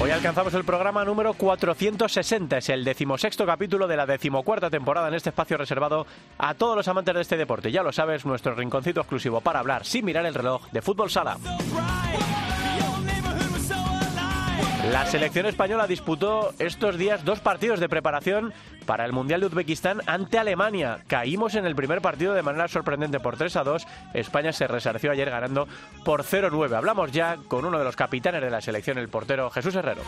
Hoy alcanzamos el programa número 460, es el decimosexto capítulo de la decimocuarta temporada en este espacio reservado a todos los amantes de este deporte. Ya lo sabes, nuestro rinconcito exclusivo para hablar sin mirar el reloj de fútbol sala. La selección española disputó estos días dos partidos de preparación para el Mundial de Uzbekistán ante Alemania. Caímos en el primer partido de manera sorprendente por 3 a 2. España se resarció ayer ganando por 0-9. Hablamos ya con uno de los capitanes de la selección, el portero Jesús Herrero.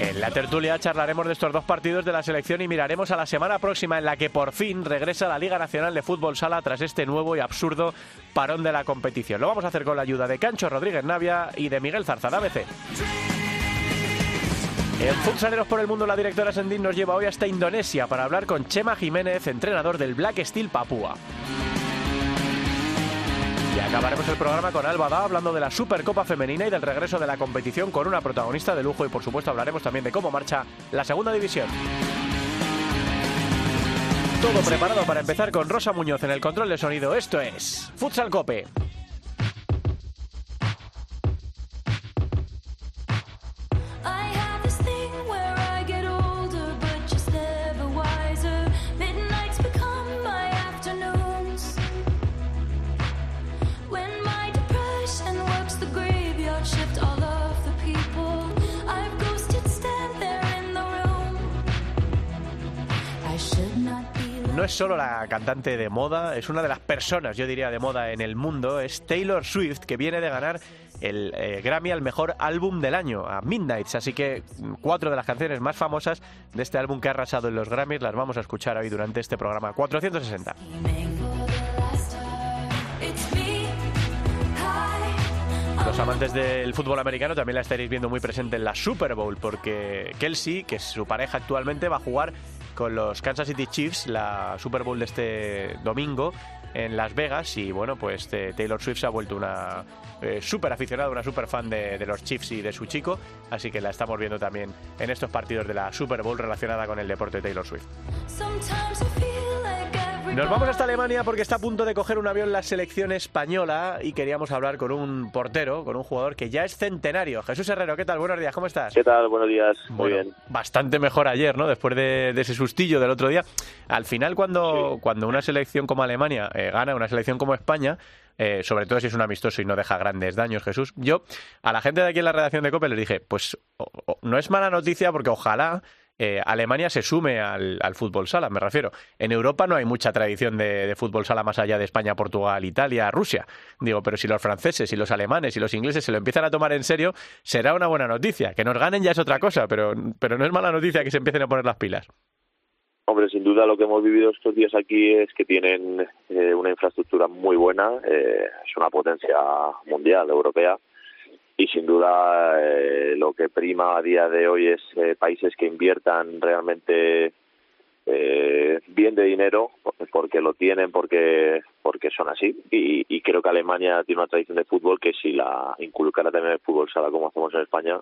En la tertulia charlaremos de estos dos partidos de la selección y miraremos a la semana próxima en la que por fin regresa la Liga Nacional de Fútbol Sala tras este nuevo y absurdo parón de la competición. Lo vamos a hacer con la ayuda de Cancho Rodríguez Navia y de Miguel Zarzada ABC. En Futsaleros por el Mundo, la directora Sendin nos lleva hoy hasta Indonesia para hablar con Chema Jiménez, entrenador del Black Steel Papúa. Acabaremos el programa con Alba Da hablando de la Supercopa Femenina y del regreso de la competición con una protagonista de lujo y por supuesto hablaremos también de cómo marcha la segunda división. Todo preparado para empezar con Rosa Muñoz en el control de sonido. Esto es Futsal Cope. Es solo la cantante de moda, es una de las personas, yo diría, de moda en el mundo. Es Taylor Swift, que viene de ganar el eh, Grammy al mejor álbum del año, a Midnights. Así que mm, cuatro de las canciones más famosas de este álbum que ha arrasado en los Grammys las vamos a escuchar hoy durante este programa 460. For the last time, it's me. Hi. Los amantes del fútbol americano también la estaréis viendo muy presente en la Super Bowl, porque Kelsey, que es su pareja actualmente, va a jugar con los Kansas City Chiefs la Super Bowl de este domingo en Las Vegas y bueno, pues eh, Taylor Swift se ha vuelto una eh, súper aficionada, una súper fan de, de los Chiefs y de su chico, así que la estamos viendo también en estos partidos de la Super Bowl relacionada con el deporte de Taylor Swift. Nos vamos hasta Alemania porque está a punto de coger un avión la selección española y queríamos hablar con un portero, con un jugador que ya es centenario. Jesús Herrero, ¿qué tal? Buenos días, ¿cómo estás? ¿Qué tal? Buenos días. Muy Bueno, bien. Bastante mejor ayer, ¿no? Después de, de ese sustillo del otro día. Al final, cuando, cuando una selección como Alemania eh, gana una selección como España, eh, sobre todo si es un amistoso y no deja grandes daños, Jesús, yo a la gente de aquí en la redacción de COPE les dije, pues o- o- no es mala noticia porque ojalá eh, Alemania se sume al, al fútbol sala, me refiero. En Europa no hay mucha tradición de, fútbol sala más allá de España, Portugal, Italia, Rusia. Digo, pero si los franceses y los alemanes y los ingleses se lo empiezan a tomar en serio, será una buena noticia. Que nos ganen ya es otra cosa, pero, pero no es mala noticia que se empiecen a poner las pilas. Hombre, sin duda lo que hemos vivido estos días aquí es que tienen eh, una infraestructura muy buena, eh, es una potencia mundial, europea, y sin duda eh, lo que prima a día de hoy es eh, países que inviertan realmente eh, bien de dinero porque lo tienen porque porque son así y, creo que Alemania tiene una tradición de fútbol que si la inculcara también el fútbol sala como hacemos en España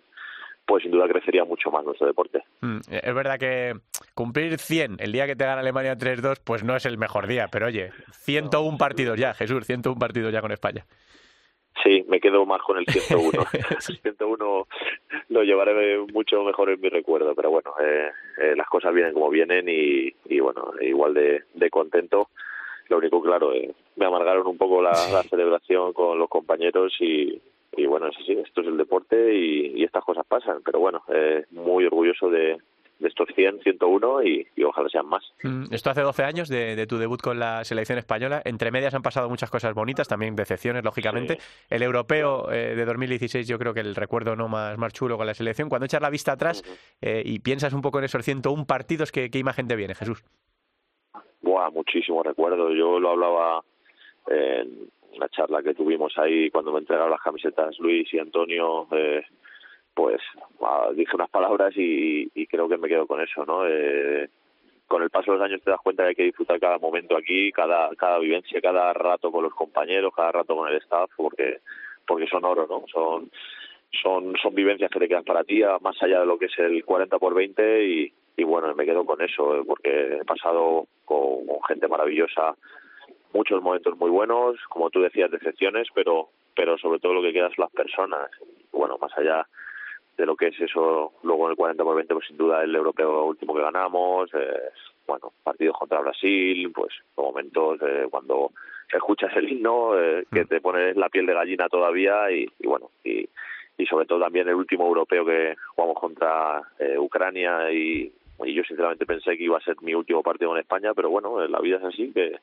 pues sin duda crecería mucho más nuestro deporte. Mm, Es verdad que cumplir 100 el día que te gana Alemania 3-2, pues no es el mejor día, pero oye, 101 partidos ya, Jesús, 101 partidos ya con España. Sí, me quedo más con el 101. el 101 lo llevaré mucho mejor en mi recuerdo, pero bueno, eh, eh, las cosas vienen como vienen y, y bueno, igual de, de contento. Lo único, claro, eh, me amargaron un poco la, la celebración con los compañeros y, y bueno, sí, sí, esto es el deporte y, y estas cosas pasan, pero bueno, eh, muy orgulloso de, de estos 100, 101 y, y ojalá sean más. Mm, Esto hace 12 años de, de tu debut con la selección española. Entre medias han pasado muchas cosas bonitas, también decepciones, lógicamente. El europeo eh, de 2016, yo creo que el recuerdo no más, más chulo con la selección. Cuando echas la vista atrás eh, y piensas un poco en esos 101 partidos, ¿qué, qué imagen te viene, Jesús? Buah, muchísimo recuerdo. Yo lo hablaba en una charla que tuvimos ahí cuando me entregaron las camisetas Luis y Antonio. Eh, pues ah, dije unas palabras y, creo que me quedo con eso, ¿no? Eh, con el paso de los años te das cuenta que hay que disfrutar cada momento aquí, cada cada vivencia, cada rato con los compañeros, cada rato con el staff, porque porque son oro, ¿no? Son son son vivencias que te quedan para ti, más allá de lo que es el 40 por 20 y, bueno, me quedo con eso, eh, porque he pasado con, gente maravillosa, muchos momentos muy buenos, como tú decías, decepciones, pero pero sobre todo lo que queda son las personas. Bueno, más allá de lo que es eso, luego en el 40 por 20, pues sin duda el europeo último que ganamos, eh, bueno, partidos contra Brasil, pues momentos eh, cuando escuchas el himno eh, que te pone la piel de gallina todavía y, y bueno, y, y sobre todo también el último europeo que jugamos contra eh, Ucrania y, y yo sinceramente pensé que iba a ser mi último partido en España, pero bueno, eh, la vida es así, que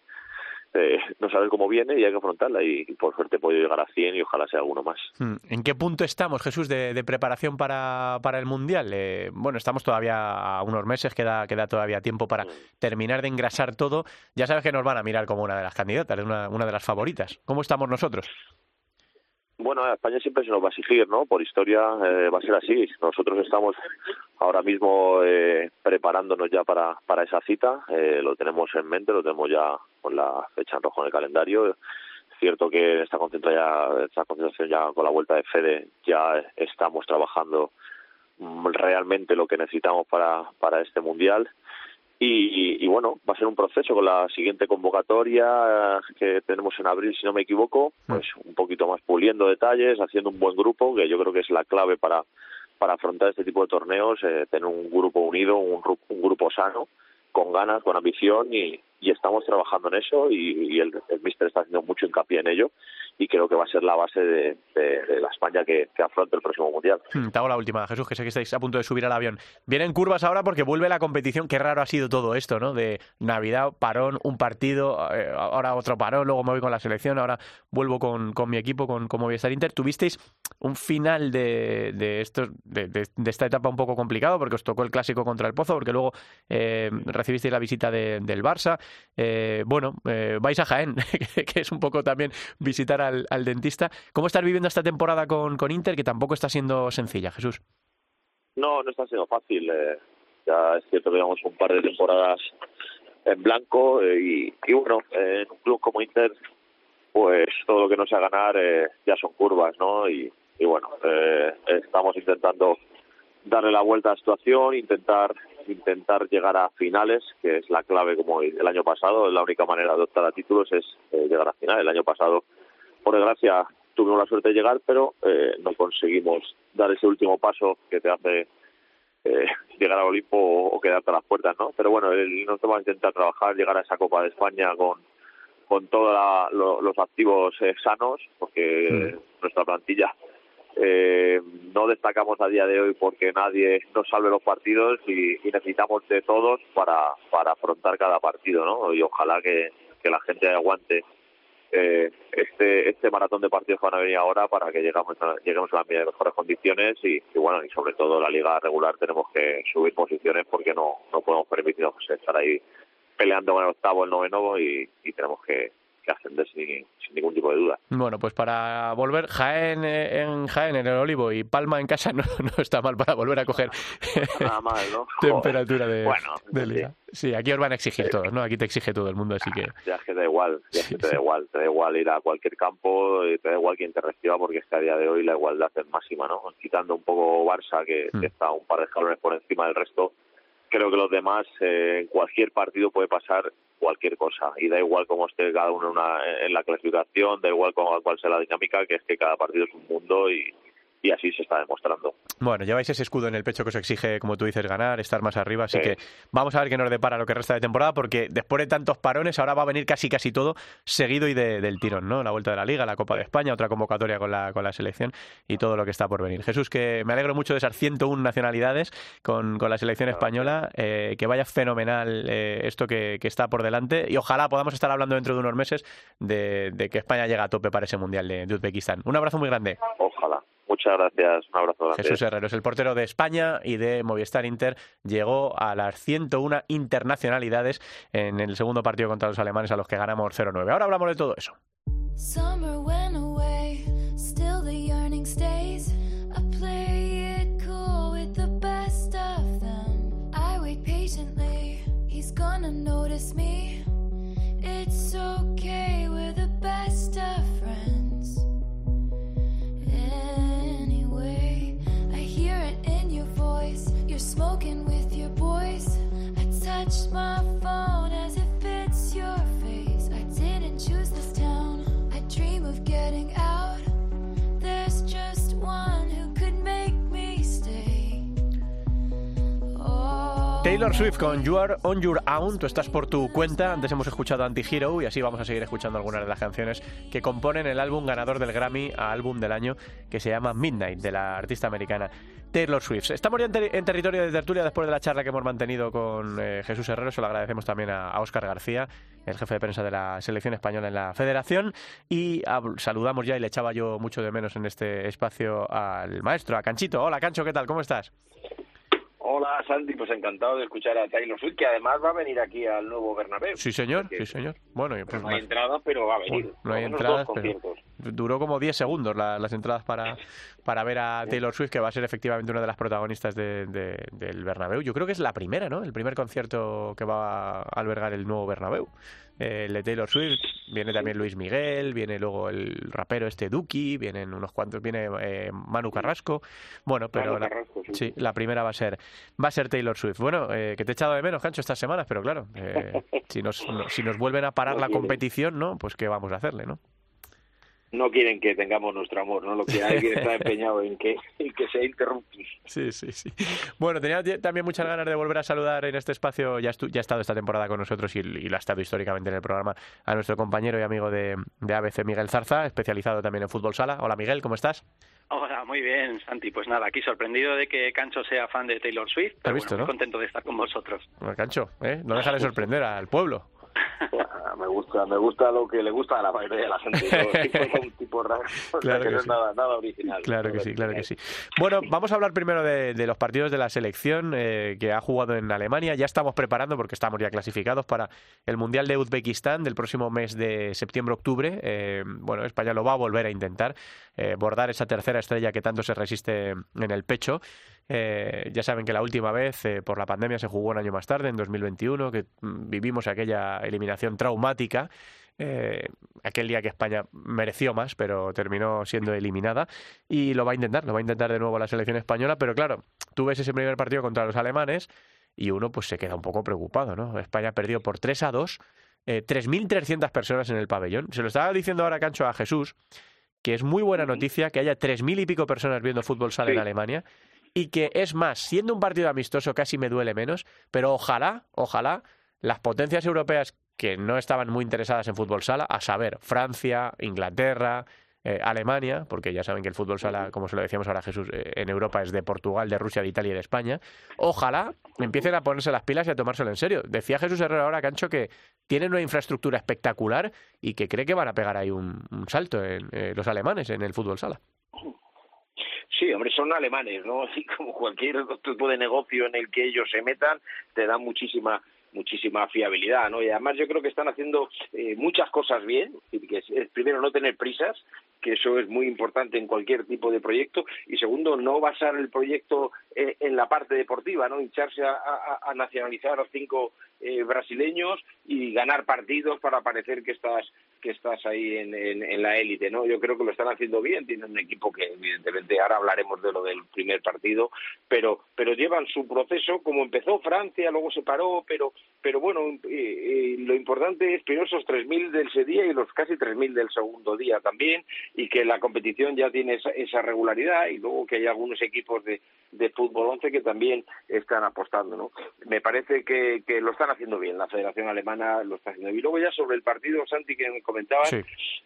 eh, no sabes cómo viene y hay que afrontarla y, y por suerte he podido llegar a 100 y ojalá sea alguno más. Mm, ¿En qué punto estamos, Jesús, de, de preparación para, para el Mundial? Eh, bueno, estamos todavía a unos meses, queda, queda todavía tiempo para terminar de engrasar todo. Ya sabes que nos van a mirar como una de las candidatas, una, una de las favoritas. ¿Cómo estamos nosotros? Bueno, España siempre se nos va a exigir, ¿no? Por historia eh, va a ser así. Nosotros estamos ahora mismo eh, preparándonos ya para, para esa cita. Eh, lo tenemos en mente, lo tenemos ya con la fecha en rojo en el calendario. Es cierto que esta concentración ya, esta concentración ya con la vuelta de Fede ya estamos trabajando mm, realmente lo que necesitamos para, para este mundial. Y, y, bueno, va a ser un proceso con la siguiente convocatoria que tenemos en abril, si no me equivoco, pues un poquito más puliendo detalles, haciendo un buen grupo, que yo creo que es la clave para, para afrontar este tipo de torneos, eh, tener un grupo unido, un, un grupo sano, con ganas, con ambición y, y estamos trabajando en eso y, y el, el míster está haciendo mucho hincapié en ello y creo que va a ser la base de, de- de la España que, que el próximo mundial. Mm, Te hago la última, Jesús, que sé que estáis a punto de subir al avión. Vienen curvas ahora porque vuelve la competición. Qué raro ha sido todo esto, ¿no? De Navidad, parón, un partido, eh, ahora otro parón, luego me voy con la selección, ahora vuelvo con, con mi equipo, con, con Movistar Inter. ¿Tuvisteis un final de, de, esto, de, de- esta etapa un poco complicado porque os tocó el clásico contra el Pozo, porque luego eh, recibisteis la visita de- del Barça? Eh, bueno, eh, vais a Jaén, que- es un poco también visitar al, al dentista. ¿Cómo estás viviendo esta temporada con, Inter, que tampoco está siendo sencilla, Jesús? No, no está siendo fácil. eh, ya es cierto que llevamos un par de temporadas en blanco eh, y, y bueno, eh, en un club como Inter, pues todo lo que no sea ganar eh, ya son curvas, ¿no? Y, y bueno, estamos intentando darle la vuelta a la situación, intentar intentar llegar a finales, que es la clave como el año pasado, la única manera de optar a títulos es eh, llegar a finales. El año pasado, por desgracia, tuvimos la suerte de llegar, pero eh, no conseguimos dar ese último paso que te hace eh, llegar al Olimpo o, o quedarte a las puertas, ¿no? Pero bueno, el- nosotros vamos a intentar trabajar, llegar a esa Copa de España con con todos los activos eh, sanos, porque nuestra plantilla eh, no destacamos a día de hoy porque nadie nos salve los partidos y, y necesitamos de todos para, para afrontar cada partido, ¿no? Y ojalá que, que la gente aguante eh, este este maratón de partidos que van a venir ahora para que llegamos a, lleguemos a las mejores condiciones y, y bueno y sobre todo la liga regular tenemos que subir posiciones porque no no podemos permitirnos estar ahí peleando con el octavo el noveno y, y tenemos que, que ascender sin, sin ningún tipo de duda Bueno, pues para volver, Jaén eh, en Jaén, en el Olivo, y Palma en casa no, no está mal para volver a coger nada mal no temperatura de, Bueno, de sí. liga. Sí, aquí os van a exigir todos, ¿no? Aquí te exige todo el mundo, así que... ya es que da igual, ya es Sí, que te sí. da igual, te da igual ir a cualquier campo, eh, te da igual quien te reciba porque es que a día de hoy la igualdad es máxima, ¿no? Quitando un poco Barça que, Mm. que está un par de escalones por encima del resto, creo que los demás eh, en cualquier partido puede pasar cualquier cosa. Y da igual cómo esté cada uno una- en la clasificación, da igual cuál sea la dinámica, que es que cada partido es un mundo y, y así se está demostrando. Bueno, lleváis ese escudo en el pecho que os exige, como tú dices, ganar, estar más arriba, así Sí. que vamos a ver qué nos depara lo que resta de temporada, porque después de tantos parones, ahora va a venir casi casi todo seguido y de- del tirón, ¿no? La vuelta de la Liga, la Copa de España, otra convocatoria con la, con la selección y todo lo que está por venir. Jesús, que me alegro mucho de esas 101 nacionalidades con, con la selección española, eh, que vaya fenomenal eh, esto que, que está por delante y ojalá podamos estar hablando dentro de unos meses de, de que España llega a tope para ese Mundial de, de Uzbekistán. Un abrazo muy grande. Ojalá. Muchas gracias, un abrazo grande. Jesús Herrero es el portero de España y de Movistar Inter. Llegó a las 101 internacionalidades en el segundo partido contra los alemanes a los que ganamos 0-9. Ahora hablamos de todo eso. Touch my Taylor Swift con You Are On Your Own, tú estás por tu cuenta. Antes hemos escuchado Anti-Hero y así vamos a seguir escuchando algunas de las canciones que componen el álbum ganador del Grammy a álbum del año que se llama Midnight, de la artista americana Taylor Swift. Estamos ya en, ter- en territorio de tertulia después de la charla que hemos mantenido con eh, Jesús Herrero. Se lo agradecemos también a, a Óscar García, el jefe de prensa de la selección española en la federación. Y saludamos ya y le echaba yo mucho de menos en este espacio al maestro, a Canchito. Hola, Cancho, ¿qué tal? ¿Cómo estás? Hola Santi, pues encantado de escuchar a Taylor Swift, que además va a venir aquí al nuevo Bernabéu. Sí, señor, sí, señor. Bueno, pues No hay entradas, pero va a venir. Bueno, no hay entradas, pero duró como 10 segundos la- las entradas para, para ver a Taylor Swift, que va a ser efectivamente una de las protagonistas de- de- del Bernabéu. Yo creo que es la primera, ¿no? El primer concierto que va a albergar el nuevo Bernabéu. Eh, el de Taylor Swift, viene también Luis Miguel, viene luego el rapero este Duki, vienen unos cuantos, viene eh, Manu Carrasco. Bueno, pero Manu la, Carrasco, sí. sí, la primera va a ser va a ser Taylor Swift. Bueno, eh, que te he echado de menos, Cancho, estas semanas, pero claro, eh, si, nos, no- si nos vuelven a parar No la competición, ¿no? Pues qué vamos a hacerle, ¿no? No quieren que tengamos nuestro amor, ¿no? Lo que hay que estar empeñado en que, en que sea. Sí, sí, sí. Bueno, tenía también muchas ganas de volver a saludar en este espacio, ya, estu- ya ha estado esta temporada con nosotros y, y lo ha estado históricamente en el programa, a nuestro compañero y amigo de, de ABC, Miguel Zarza, especializado también en fútbol sala. Hola Miguel, ¿cómo estás? Hola, muy bien, Santi. Pues nada, aquí sorprendido de que Cancho sea fan de Taylor Swift. Pero visto, bueno, no? muy contento de estar con vosotros. Bueno, Cancho, ¿eh? no deja de sorprender al pueblo. Me gusta, me gusta lo que le gusta a la mayoría de la gente. tipo raro, o sea, Claro que que no sí. es nada, nada original. Claro que Nada sí, claro que original. sí. Bueno, vamos a hablar primero de, de los partidos de la selección eh, que ha jugado en Alemania. Ya estamos preparando, porque estamos ya clasificados para el Mundial de Uzbekistán del próximo mes de septiembre-octubre. Eh, bueno, España lo va a volver a intentar, eh, bordar esa tercera estrella que tanto se resiste en el pecho. Eh, ya saben que la última vez, eh, por la pandemia, se jugó un año más tarde, en 2021, que mm, vivimos aquella eliminación traumática. eh, aquel día que España mereció más, pero terminó siendo eliminada. Y lo va a intentar, lo va a intentar de nuevo la selección española. Pero claro, tú ves ese primer partido contra los alemanes y uno pues se queda un poco preocupado, ¿no? España perdió por 3 a 2, eh, 3.300 personas en el pabellón. Se lo estaba diciendo ahora Cancho a Jesús, que es muy buena noticia que haya 3.000 y pico personas viendo fútbol sala en Sí. Alemania y que es más, siendo un partido amistoso casi me duele menos, pero ojalá, ojalá las potencias europeas que no estaban muy interesadas en fútbol sala, a saber, Francia, Inglaterra, eh, Alemania, porque ya saben que el fútbol sala, como se lo decíamos ahora Jesús, eh, en Europa es de Portugal, de Rusia, de Italia y de España. Ojalá empiecen a ponerse las pilas y a tomárselo en serio. Decía Jesús Herrera ahora, Cancho, que tienen una infraestructura espectacular y que cree que van a pegar ahí un, un salto en eh, los alemanes en el fútbol sala. Sí, hombre, son alemanes, ¿no? Y como cualquier tipo de negocio en el que ellos se metan, te dan muchísima muchísima fiabilidad, ¿no? Y además yo creo que están haciendo eh, muchas cosas bien, que es, primero no tener prisas, que eso es muy importante en cualquier tipo de proyecto, y segundo no basar el proyecto eh, en la parte deportiva, ¿no? Hincharse a, a, a nacionalizar a cinco eh, brasileños y ganar partidos para parecer que estás que estás ahí en, la élite, ¿no? Yo creo que lo están haciendo bien, tienen un equipo que evidentemente ahora hablaremos de lo del primer partido, pero pero llevan su proceso como empezó Francia, luego se paró, pero pero bueno, eh, eh, lo importante es primero esos 3.000 del ese día y los casi 3.000 del segundo día también, y que la competición ya tiene esa, esa regularidad, y luego que hay algunos equipos de, de fútbol 11 que también están apostando, ¿no? Me parece que, lo están haciendo bien, la Federación Alemana lo está haciendo bien. Y luego ya sobre el partido, Santi, que comentabas, Sí.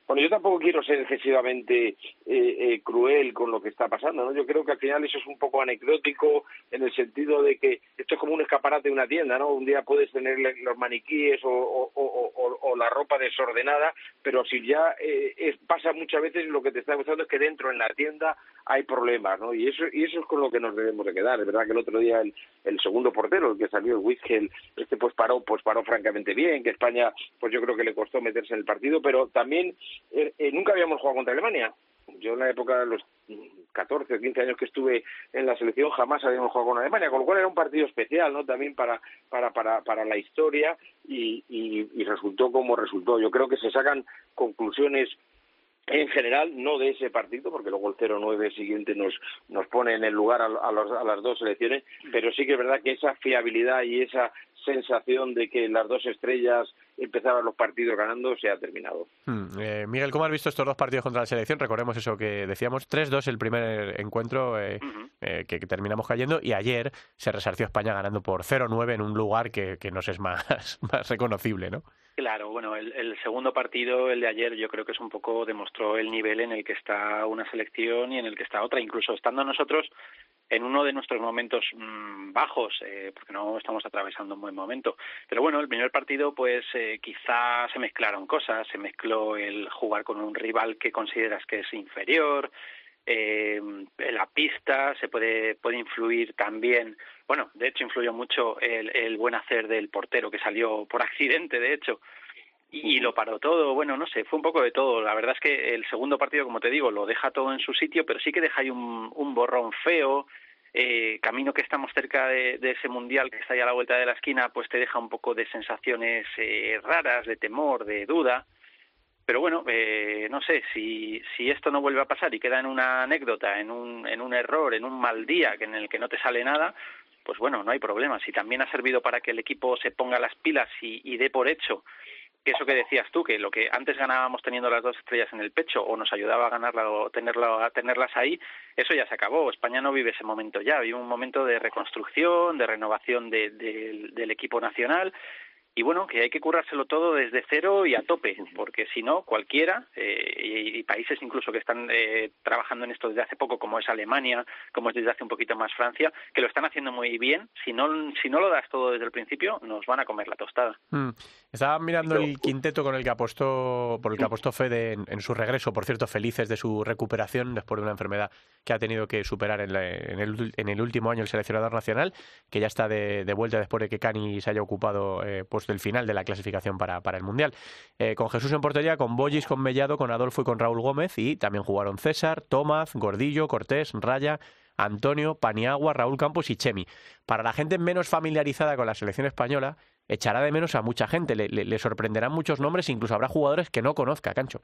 bueno, yo tampoco quiero ser excesivamente eh, eh, cruel con lo que está pasando, ¿no? Yo creo que al final eso es un poco anecdótico en el sentido de que esto es como un escaparate de una tienda, ¿no? Un día puedes tener los maniquíes o, o, o, o, o la ropa desordenada, pero si ya eh, es, pasa muchas veces lo que te está pasando es que dentro en la tienda hay problemas, ¿no? Y eso y eso es con lo que nos debemos de quedar. Es verdad que el otro día el, el segundo portero, el que salió, el Witzel, este pues paró, pues paró francamente bien, que España, pues yo creo que le costó meterse en el partido, pero también eh, eh, nunca habíamos jugado contra Alemania. Yo en la época de los 14 o 15 años que estuve en la selección jamás habíamos jugado con Alemania, con lo cual era un partido especial, ¿no? También para para para, para la historia y, y, y resultó como resultó. Yo creo que se sacan conclusiones en general, no de ese partido, porque luego el 0-9 siguiente nos, nos pone en el lugar a, a, los, a las dos selecciones, pero sí que es verdad que esa fiabilidad y esa sensación de que las dos estrellas empezaban los partidos ganando se ha terminado. Hmm. Eh, Miguel, ¿cómo has visto estos dos partidos contra la selección? Recordemos eso que decíamos, 3-2 el primer encuentro eh, uh -huh. eh, que, que, terminamos cayendo y ayer se resarció España ganando por 0-9 en un lugar que, que nos es más, más reconocible, ¿no? Claro, bueno, el, el, segundo partido, el de ayer, yo creo que es un poco demostró el nivel en el que está una selección y en el que está otra, incluso estando nosotros en uno de nuestros momentos mmm, bajos, eh, porque no estamos atravesando un buen momento. Pero bueno, el primer partido, pues eh, quizá se mezclaron cosas, se mezcló el jugar con un rival que consideras que es inferior, eh, la pista se puede puede influir también bueno de hecho influyó mucho el, el buen hacer del portero que salió por accidente de hecho y, y, lo paró todo, bueno, no sé, fue un poco de todo. La verdad es que el segundo partido, como te digo, lo deja todo en su sitio, pero sí que deja ahí un, un borrón feo. Eh, camino que estamos cerca de, ese mundial que está ahí a la vuelta de la esquina, pues te deja un poco de sensaciones eh, raras, de temor, de duda. Pero bueno, eh, no sé, si, si esto no vuelve a pasar y queda en una anécdota, en un, en un error, en un mal día en el que no te sale nada, pues bueno, no hay problema. Si también ha servido para que el equipo se ponga las pilas y, y dé por hecho que eso que decías tú, que lo que antes ganábamos teniendo las dos estrellas en el pecho o nos ayudaba a ganarla o a tenerlas ahí, eso ya se acabó. España no vive ese momento ya, vive un momento de reconstrucción, de renovación de, del equipo nacional y bueno, que hay que currárselo todo desde cero y a tope, porque si no, cualquiera, eh, y, y, países incluso que están eh, trabajando en esto desde hace poco, como es Alemania, como es desde hace un poquito más Francia, que lo están haciendo muy bien, si no, si no lo das todo desde el principio, nos van a comer la tostada. Mm. Estaba mirando el quinteto con el que apostó, por el que apostó Fede en, en, su regreso, por cierto, felices de su recuperación después de una enfermedad que ha tenido que superar en, la, en, el, en el, último año el seleccionador nacional, que ya está de, de vuelta después de que Cani se haya ocupado eh, del final de la clasificación para, para el Mundial. Eh, con Jesús en portería, con Bollis, con Mellado, con Adolfo y con Raúl Gómez, y también jugaron César, Tomás, Gordillo, Cortés, Raya, Antonio, Paniagua, Raúl Campos y Chemi. Para la gente menos familiarizada con la selección española, echará de menos a mucha gente, le, le, le sorprenderán muchos nombres, incluso habrá jugadores que no conozca, Cancho.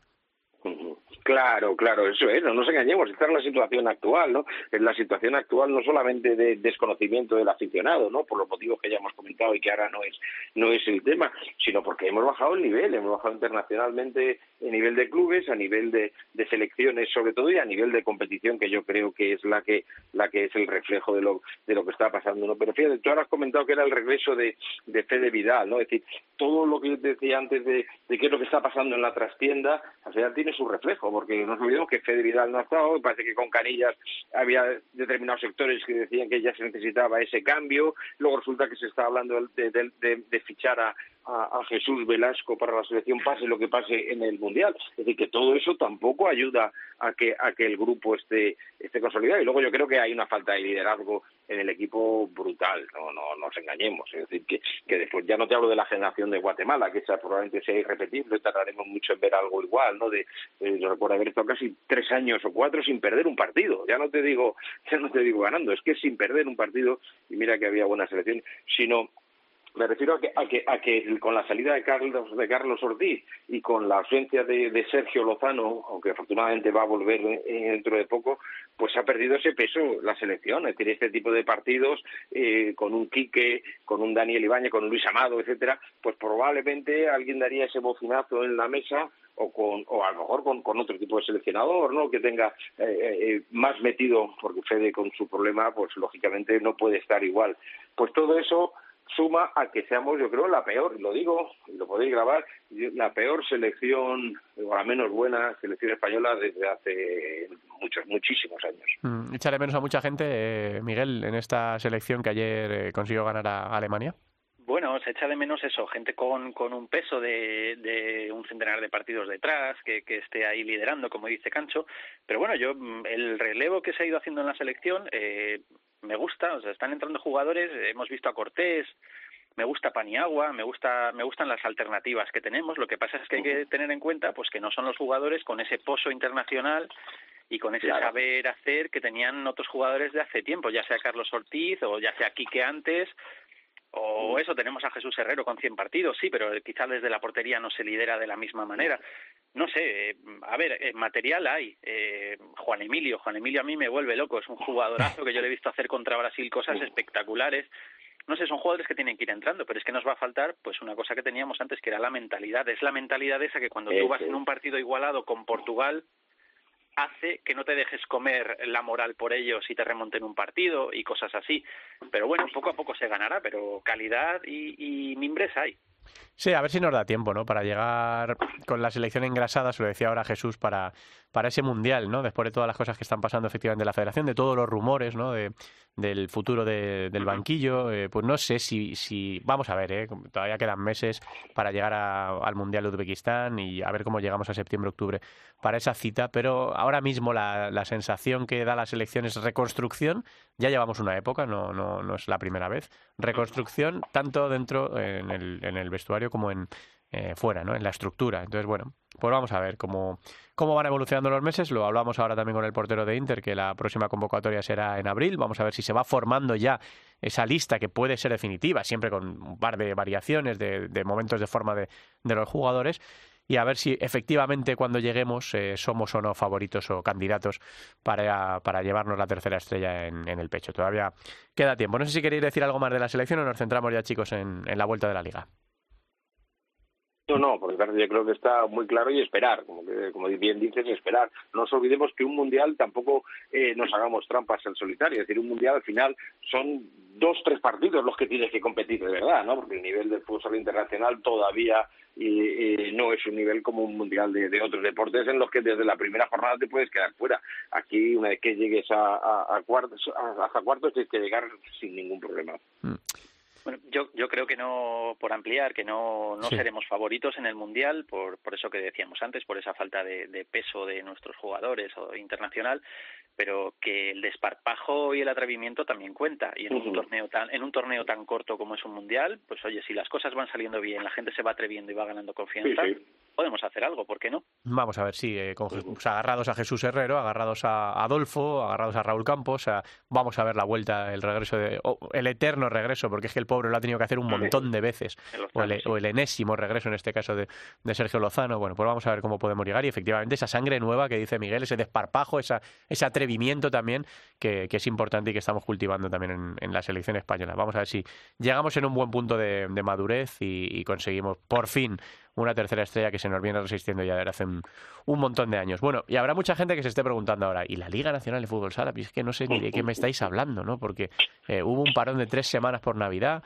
Claro, claro, eso es, no nos engañemos, esta es la situación actual, ¿no? Es la situación actual no solamente de desconocimiento del aficionado, ¿no? Por los motivos que ya hemos comentado y que ahora no es, no es el tema, sino porque hemos bajado el nivel, hemos bajado internacionalmente a nivel de clubes, a nivel de, de selecciones sobre todo y a nivel de competición que yo creo que es la que, la que es el reflejo de lo, de lo que está pasando, ¿no? Pero fíjate, tú ahora has comentado que era el regreso de, de Fede Vidal, ¿no? Es decir, todo lo que yo te decía antes de, de qué es lo que está pasando en la trastienda, al final tiene su reflejo, porque nos olvidemos que Fede Vidal no ha estado, parece que con Canillas había determinados sectores que decían que ya se necesitaba ese cambio, luego resulta que se está hablando de, de, de, de fichar a, a, a, Jesús Velasco para la selección pase lo que pase en el Mundial. Es decir, que todo eso tampoco ayuda a que, a que el grupo esté, esté consolidado. Y luego yo creo que hay una falta de liderazgo en el equipo brutal, no, no nos engañemos. Es decir, que, que después ya no te hablo de la generación de Guatemala, que probablemente sea irrepetible, tardaremos mucho en ver algo igual, ¿no? De, eh, recuerdo haber estado casi tres años o cuatro sin perder un partido. Ya no te digo, ya no te digo ganando, es que sin perder un partido, y mira que había buena selección, sino me refiero a que, a que, a que con la salida de Carlos, de Carlos Ortiz y con la ausencia de, de Sergio Lozano, aunque afortunadamente va a volver dentro de poco, pues ha perdido ese peso la selección. Es decir, este tipo de partidos eh, con un Quique, con un Daniel Ibañez, con Luis Amado, etcétera, pues probablemente alguien daría ese bocinazo en la mesa o con o a lo mejor con, con otro tipo de seleccionador no que tenga eh, eh, más metido porque Fede con su problema pues lógicamente no puede estar igual pues todo eso suma a que seamos, yo creo, la peor, lo digo, lo podéis grabar, la peor selección, o la menos buena selección española desde hace muchos, muchísimos años. Mm, ¿Echaré menos a mucha gente, eh, Miguel, en esta selección que ayer eh, consiguió ganar a Alemania? Bueno, se echa de menos eso, gente con, con un peso de, de un centenar de partidos detrás, que, que esté ahí liderando, como dice Cancho. Pero bueno, yo, el relevo que se ha ido haciendo en la selección, eh, me gusta, o sea, están entrando jugadores, hemos visto a Cortés, me gusta Paniagua, me gusta, me gustan las alternativas que tenemos. Lo que pasa es que hay que tener en cuenta, pues, que no son los jugadores con ese pozo internacional y con ese claro. saber hacer que tenían otros jugadores de hace tiempo, ya sea Carlos Ortiz o ya sea Quique antes O eso, tenemos a Jesús Herrero con 100 partidos, sí, pero quizás desde la portería no se lidera de la misma manera. No sé, eh, a ver, eh, material hay. Eh, Juan Emilio, Juan Emilio a mí me vuelve loco, es un jugadorazo que yo le he visto hacer contra Brasil cosas espectaculares. No sé, son jugadores que tienen que ir entrando, pero es que nos va a faltar pues una cosa que teníamos antes, que era la mentalidad. Es la mentalidad esa que cuando tú vas en un partido igualado con Portugal, hace que no te dejes comer la moral por ellos y te remonten un partido y cosas así. Pero bueno, poco a poco se ganará, pero calidad y, y mimbres hay. Sí, a ver si nos da tiempo, ¿no? Para llegar con la selección engrasada, se lo decía ahora Jesús, para, para ese mundial, ¿no? Después de todas las cosas que están pasando efectivamente en la federación, de todos los rumores, ¿no? De, del futuro de, del banquillo, eh, pues no sé si, si, vamos a ver, ¿eh? Todavía quedan meses para llegar a, al mundial de Uzbekistán y a ver cómo llegamos a septiembre-octubre para esa cita, pero ahora mismo la, la sensación que da la selección es reconstrucción, ya llevamos una época, no, no, no es la primera vez, reconstrucción tanto dentro en el, en el vestuario como en eh, fuera, ¿no? En la estructura. Entonces, bueno, pues vamos a ver cómo, cómo van evolucionando los meses. Lo hablamos ahora también con el portero de Inter, que la próxima convocatoria será en abril. Vamos a ver si se va formando ya esa lista que puede ser definitiva, siempre con un par de variaciones, de, momentos de forma de, de los jugadores y a ver si efectivamente cuando lleguemos eh, somos o no favoritos o candidatos para, para llevarnos la tercera estrella en, el pecho. Todavía queda tiempo. No sé si queréis decir algo más de la selección o nos centramos ya, chicos, en la vuelta de la liga. No, no, porque yo creo que está muy claro y esperar, como, que, como bien dices, esperar. No nos olvidemos que un mundial tampoco eh, nos hagamos trampas al solitario, es decir, un mundial al final son dos, tres partidos los que tienes que competir de verdad, ¿no? Porque el nivel del fútbol internacional todavía y, y no es un nivel como un mundial de, otros deportes en los que desde la primera jornada te puedes quedar fuera. Aquí, una vez que llegues a, a, a cuartos, hasta cuartos, tienes que llegar sin ningún problema. Mm. Bueno, yo, yo creo que no, por ampliar, que no, no sí. seremos favoritos en el Mundial, por, por eso que decíamos antes, por esa falta de, de peso de nuestros jugadores o internacional, pero que el desparpajo y el atrevimiento también cuenta y en un uh -huh. torneo tan en un torneo tan corto como es un mundial pues oye si las cosas van saliendo bien la gente se va atreviendo y va ganando confianza sí, sí. podemos hacer algo por qué no vamos a ver sí eh, con, pues, agarrados a Jesús Herrero agarrados a Adolfo agarrados a Raúl Campos a, vamos a ver la vuelta el regreso de oh, el eterno regreso porque es que el pobre lo ha tenido que hacer un montón de veces. O el, o el, enésimo regreso en este caso de, de Sergio Lozano. Bueno pues vamos a ver cómo podemos llegar. Y efectivamente esa sangre nueva que dice Miguel ese desparpajo esa esa atrevimiento también que, que, es importante y que estamos cultivando también en, en, la selección española. Vamos a ver si llegamos en un buen punto de, de madurez y, y, conseguimos por fin una tercera estrella que se nos viene resistiendo ya desde hace un, montón de años. Bueno, y habrá mucha gente que se esté preguntando ahora, ¿y la Liga Nacional de Fútbol Sala? Pues es que no sé ni de qué me estáis hablando, ¿no? Porque eh, hubo un parón de tres semanas por Navidad,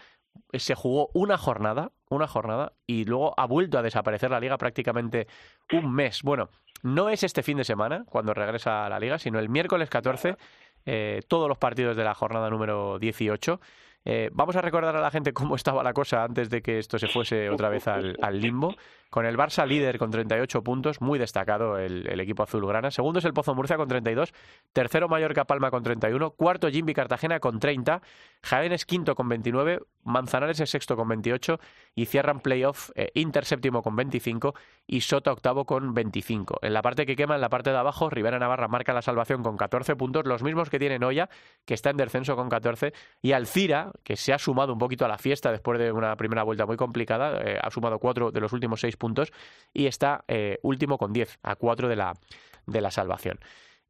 se jugó una jornada, una jornada, y luego ha vuelto a desaparecer la liga prácticamente un mes. Bueno, no es este fin de semana cuando regresa a la liga, sino el miércoles 14, eh, todos los partidos de la jornada número 18. Eh, vamos a recordar a la gente cómo estaba la cosa antes de que esto se fuese otra vez al, al limbo. Con el Barça líder con 38 puntos, muy destacado el, el, equipo azulgrana. Segundo es el Pozo Murcia con 32. Tercero Mallorca Palma con 31. Cuarto Jimby Cartagena con 30. Jaén es quinto con 29. Manzanares es sexto con 28. Y cierran playoff eh, Inter séptimo con 25. Y Sota octavo con 25. En la parte que quema, en la parte de abajo, Rivera Navarra marca la salvación con 14 puntos. Los mismos que tiene Noya, que está en descenso con 14. Y Alcira, que se ha sumado un poquito a la fiesta después de una primera vuelta muy complicada, eh, ha sumado cuatro de los últimos seis puntos y está eh, último con 10, a 4 de la, de la salvación.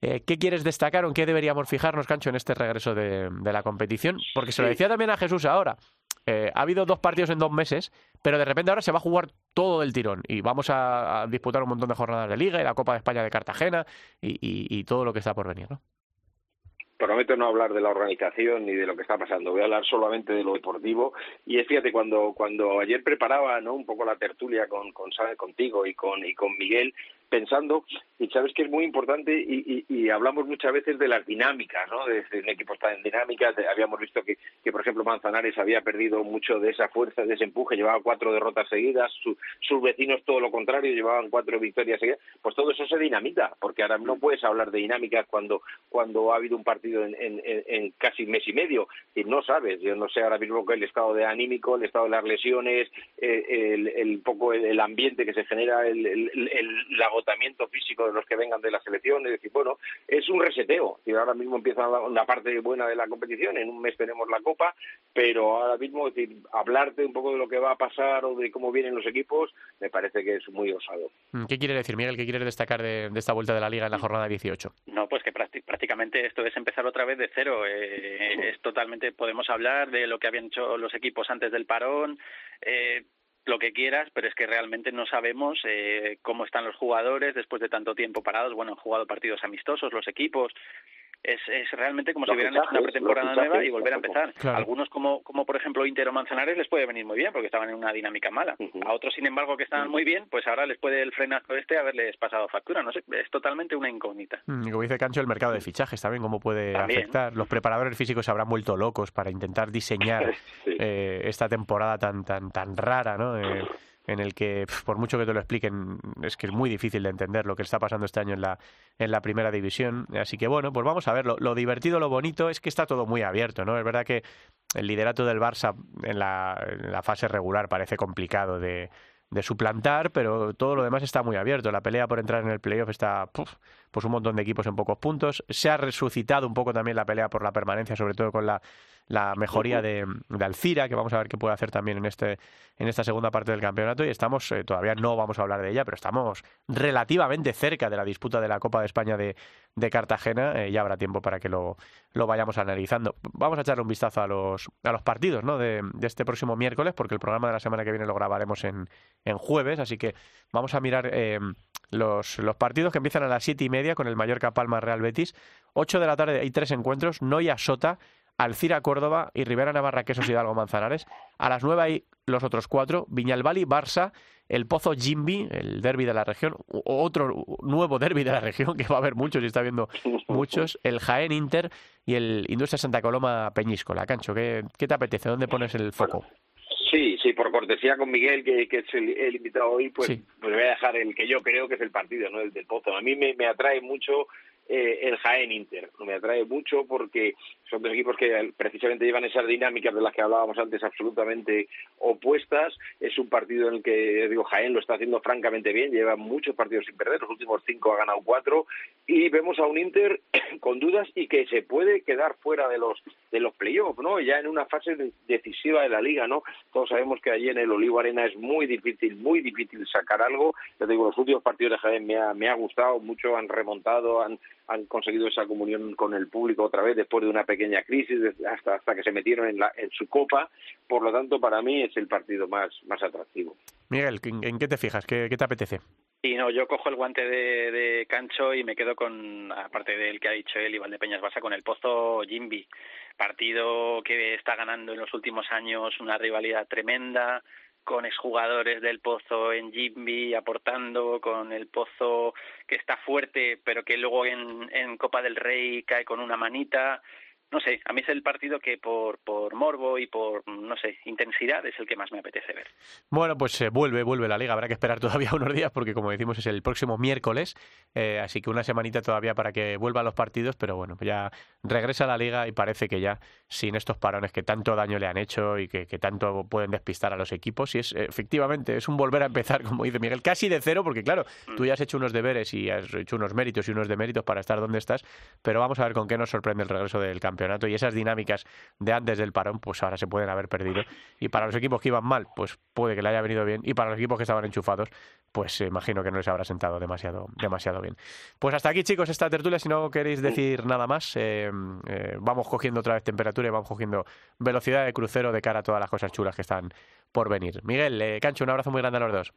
Eh, ¿Qué quieres destacar o en qué deberíamos fijarnos, Cancho, en este regreso de, de la competición? Porque se lo decía también a Jesús ahora. Eh, ha habido dos partidos en dos meses, pero de repente ahora se va a jugar todo del tirón y vamos a, a disputar un montón de jornadas de liga y la Copa de España de Cartagena y, y, y todo lo que está por venir, ¿no? Prometo no hablar de la organización ni de lo que está pasando, voy a hablar solamente de lo deportivo. Y es fíjate, cuando, cuando ayer preparaba ¿no? un poco la tertulia con, con contigo y con, y con Miguel, pensando, y sabes que es muy importante, y, y, y hablamos muchas veces de las dinámicas, ¿no? De, de un equipo está en dinámica, habíamos visto que, que, por ejemplo, Manzanares había perdido mucho de esa fuerza, de ese empuje, llevaba cuatro derrotas seguidas, su, sus vecinos todo lo contrario, llevaban cuatro victorias seguidas, pues todo eso se dinamita, porque ahora no puedes hablar de dinámicas cuando, cuando ha habido un partido en, en, en casi mes y medio, y no sabes, yo no sé ahora mismo el estado de anímico, el estado de las lesiones, eh, el, el, poco el, el, ambiente que se genera, el, el, el la agotamiento físico de los que vengan de la selección. Es decir, bueno, es un reseteo. Y ahora mismo empieza la, parte buena de la competición, en un mes tenemos la Copa, pero ahora mismo es decir, hablarte un poco de lo que va a pasar o de cómo vienen los equipos, me parece que es muy osado. Mm, ¿Qué quiere decir, Miguel? ¿Qué quieres destacar de, de esta vuelta de la Liga en la jornada 18? No, pues que prácti- prácticamente esto es empezar otra vez de cero. Eh, es totalmente, podemos hablar de lo que habían hecho los equipos antes del parón, eh, lo que quieras, pero es que realmente no sabemos eh, cómo están los jugadores después de tanto tiempo parados. Bueno, han jugado partidos amistosos los equipos. Es, es realmente como Los si hubieran hecho una pretemporada nueva y volver a empezar. Claro. Algunos, como, como por ejemplo Inter o Manzanares, les puede venir muy bien porque estaban en una dinámica mala. A otros, sin embargo, que estaban muy bien, pues ahora les puede el frenazo este haberles pasado factura. No sé, es totalmente una incógnita. Mm, y como dice Cancho, el mercado de fichajes también, cómo puede También. afectar. Los preparadores físicos se habrán vuelto locos para intentar diseñar Sí. eh, esta temporada tan tan tan rara, ¿no? Eh, en el que, por mucho que te lo expliquen, es que es muy difícil de entender lo que está pasando este año en la, en la primera división. Así que bueno, pues vamos a ver. Lo, lo divertido, lo bonito es que está todo muy abierto, ¿no? Es verdad que el liderato del Barça en la, en la fase regular parece complicado de, de suplantar, pero todo lo demás está muy abierto. La pelea por entrar en el playoff está, puf, pues un montón de equipos en pocos puntos. Se ha resucitado un poco también la pelea por la permanencia, sobre todo con la, la mejoría de, de Alcira, que vamos a ver qué puede hacer también en este en esta segunda parte del campeonato. Y estamos, eh, todavía no vamos a hablar de ella, pero estamos relativamente cerca de la disputa de la Copa de España de, de Cartagena. Eh, ya habrá tiempo para que lo, lo vayamos analizando. Vamos a echarle un vistazo a los, a los partidos ¿no? de, de este próximo miércoles, porque el programa de la semana que viene lo grabaremos en, en jueves. Así que vamos a mirar eh, los, los partidos que empiezan a las siete y media con el Mallorca Palma Real Betis. 8 de la tarde hay tres encuentros, Noia Sota, Alcira Córdoba y Rivera Navarra Quesos Hidalgo Manzanares. A las 9 hay los otros cuatro, Viñalbali, Barça, el Pozo Jimbi, el derby de la región, otro nuevo derby de la región, que va a haber muchos y está viendo muchos, el Jaén Inter y el Industria Santa Coloma Peñíscola. Cancho, ¿qué, qué te apetece? ¿Dónde pones el foco? Sí, sí, por cortesía con Miguel, que, que es el, el invitado hoy, pues, Sí. pues voy a dejar el que yo creo que es el partido, ¿no? El del Pozo. A mí me, me atrae mucho eh, el Jaén Inter, me atrae mucho porque son dos equipos que precisamente llevan esas dinámicas de las que hablábamos antes absolutamente opuestas. Es un partido en el que, digo, Jaén lo está haciendo francamente bien, lleva muchos partidos sin perder, los últimos cinco ha ganado cuatro, y vemos a un Inter con dudas y que se puede quedar fuera de los de los playoffs, ¿no? Ya en una fase de- decisiva de la liga, ¿no? Todos sabemos que allí en el Olivo Arena es muy difícil, muy difícil sacar algo. Ya digo, los últimos partidos de Jaén me ha, me ha gustado mucho, han remontado, han, han conseguido esa comunión con el público otra vez después de una pequeña crisis, hasta hasta que se metieron en, la, en su copa. Por lo tanto, para mí es el partido más, más atractivo. Miguel, ¿en, qué te fijas? ¿Qué, qué te apetece? Y no, yo cojo el guante de, de Cancho y me quedo con, aparte del que ha dicho él, Iván de Peñas Barça, con el Pozo Jimby. Partido que está ganando en los últimos años una rivalidad tremenda, con exjugadores del Pozo en Jimby aportando, con el Pozo que está fuerte, pero que luego en, en Copa del Rey cae con una manita. No sé, a mí es el partido que por, por morbo y por, no sé, intensidad es el que más me apetece ver. Bueno, pues eh, vuelve, vuelve la liga. Habrá que esperar todavía unos días porque, como decimos, es el próximo miércoles. eh, así que una semanita todavía para que vuelvan los partidos. Pero bueno, ya regresa la liga y parece que ya sin estos parones que tanto daño le han hecho y que, que tanto pueden despistar a los equipos. Y es efectivamente, es un volver a empezar, como dice Miguel, casi de cero porque, claro, tú ya has hecho unos deberes y has hecho unos méritos y unos deméritos para estar donde estás. Pero vamos a ver con qué nos sorprende el regreso del campeonato y esas dinámicas de antes del parón, pues ahora se pueden haber perdido. Y para los equipos que iban mal, pues puede que le haya venido bien. Y para los equipos que estaban enchufados, pues eh, imagino que no les habrá sentado demasiado, demasiado bien. Pues hasta aquí, chicos, esta tertulia. Si no queréis decir nada más, eh, eh, vamos cogiendo otra vez temperatura y vamos cogiendo velocidad de crucero de cara a todas las cosas chulas que están por venir. Miguel, eh, Cancho, un abrazo muy grande a los dos.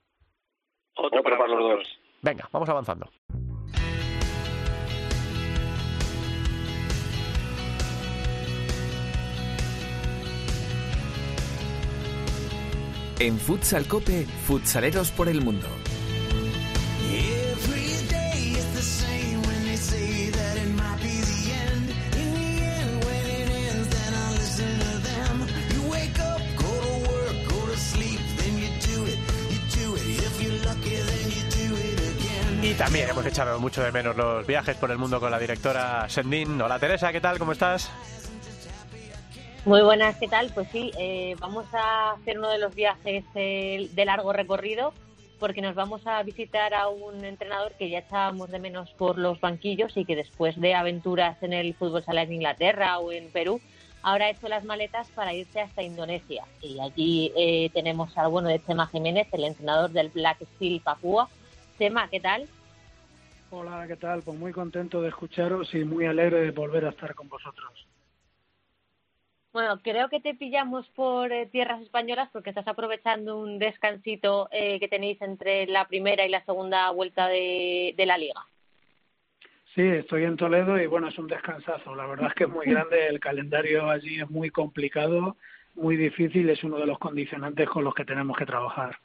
Otro, Otro para los dos. Venga, vamos avanzando. You're lucky, then you do it again. Y también hemos echado mucho de menos los viajes por el mundo con la directora Sendin. Hola Teresa, ¿qué tal? ¿Cómo estás? Muy buenas, ¿qué tal? Pues sí, eh, vamos a hacer uno de los viajes de largo recorrido porque nos vamos a visitar a un entrenador que ya echábamos de menos por los banquillos y que después de aventuras en el fútbol sala en Inglaterra o en Perú, ahora ha hecho las maletas para irse hasta Indonesia. Y allí eh, tenemos al bueno de Chema Jiménez, el entrenador del Black Steel Papúa. Chema, ¿qué tal? Hola, ¿qué tal? Pues muy contento de escucharos y muy alegre de volver a estar con vosotros. Bueno, creo que te pillamos por eh, tierras españolas porque estás aprovechando un descansito eh, que tenéis entre la primera y la segunda vuelta de, de la liga. Sí, estoy en Toledo y bueno, es un descansazo. La verdad es que es muy grande, el calendario allí es muy complicado, muy difícil, es uno de los condicionantes con los que tenemos que trabajar.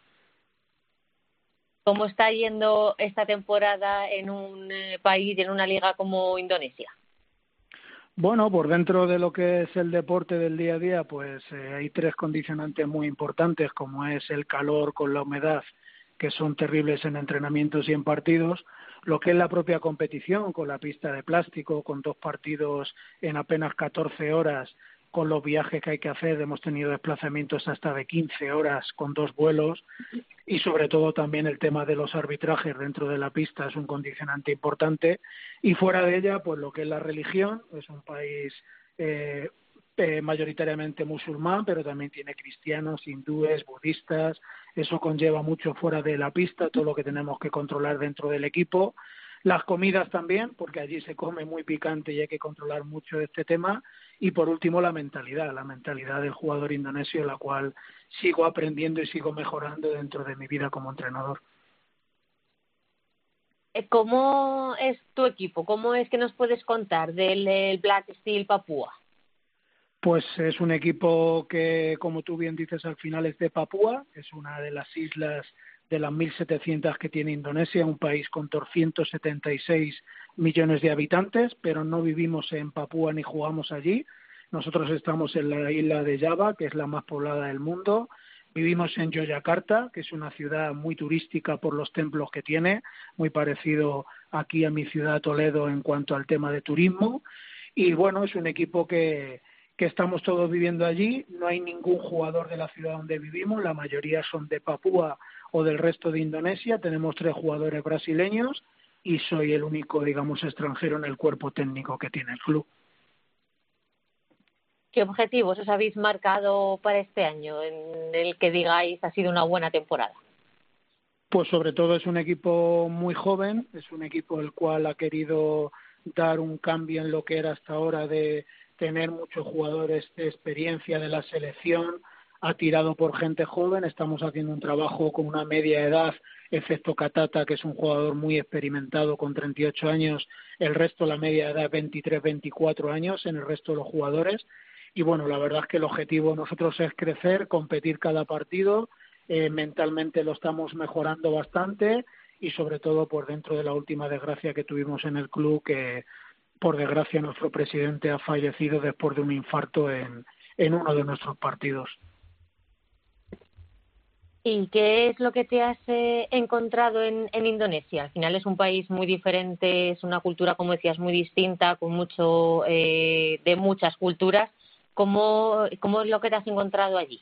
¿Cómo está yendo esta temporada en un eh, país y en una liga como Indonesia? Bueno, por dentro de lo que es el deporte del día a día, pues eh, hay tres condicionantes muy importantes, como es el calor con la humedad, que son terribles en entrenamientos y en partidos, lo que es la propia competición, con la pista de plástico, con dos partidos en apenas 14 horas, con los viajes que hay que hacer, hemos tenido desplazamientos hasta de 15 horas con dos vuelos y sobre todo también el tema de los arbitrajes dentro de la pista es un condicionante importante. Y fuera de ella pues lo que es la religión es un país eh, eh, mayoritariamente musulmán pero también tiene cristianos hindúes budistas. Eso conlleva mucho fuera de la pista todo lo que tenemos que controlar dentro del equipo. Las comidas también, porque allí se come muy picante y hay que controlar mucho este tema. Y por último, la mentalidad, la mentalidad del jugador indonesio, la cual sigo aprendiendo y sigo mejorando dentro de mi vida como entrenador. Eh, ¿Cómo es tu equipo? ¿Cómo es que nos puedes contar del el Black Steel Papúa? Pues es un equipo que, como tú bien dices, al final es de Papúa, es una de las islas de las 1.700 que tiene Indonesia, un país con 276 millones de habitantes, pero no vivimos en Papúa ni jugamos allí. Nosotros estamos en la isla de Java, que es la más poblada del mundo. Vivimos en Yogyakarta, que es una ciudad muy turística por los templos que tiene, muy parecido aquí a mi ciudad Toledo en cuanto al tema de turismo. Y bueno, es un equipo que, que estamos todos viviendo allí. No hay ningún jugador de la ciudad donde vivimos, la mayoría son de Papúa o del resto de Indonesia. Tenemos tres jugadores brasileños y soy el único, digamos, extranjero en el cuerpo técnico que tiene el club. ¿Qué objetivos os habéis marcado para este año en el que digáis ha sido una buena temporada? Pues sobre todo es un equipo muy joven, es un equipo el cual ha querido dar un cambio en lo que era hasta ahora de tener muchos jugadores de experiencia de la selección, ha tirado por gente joven, estamos haciendo un trabajo con una media edad, excepto Catata, que es un jugador muy experimentado con 38 años, el resto la media edad 23, 24 años en el resto de los jugadores. Y bueno, la verdad es que el objetivo nosotros es crecer, competir cada partido, eh, mentalmente lo estamos mejorando bastante y sobre todo por dentro de la última desgracia que tuvimos en el club, que por desgracia nuestro presidente ha fallecido después de un infarto en, en uno de nuestros partidos. ¿Y qué es lo que te has eh, encontrado en, en, Indonesia? Al final es un país muy diferente, es una cultura, como decías, muy distinta, con mucho eh, de muchas culturas. ¿Cómo, ¿Cómo es lo que te has encontrado allí?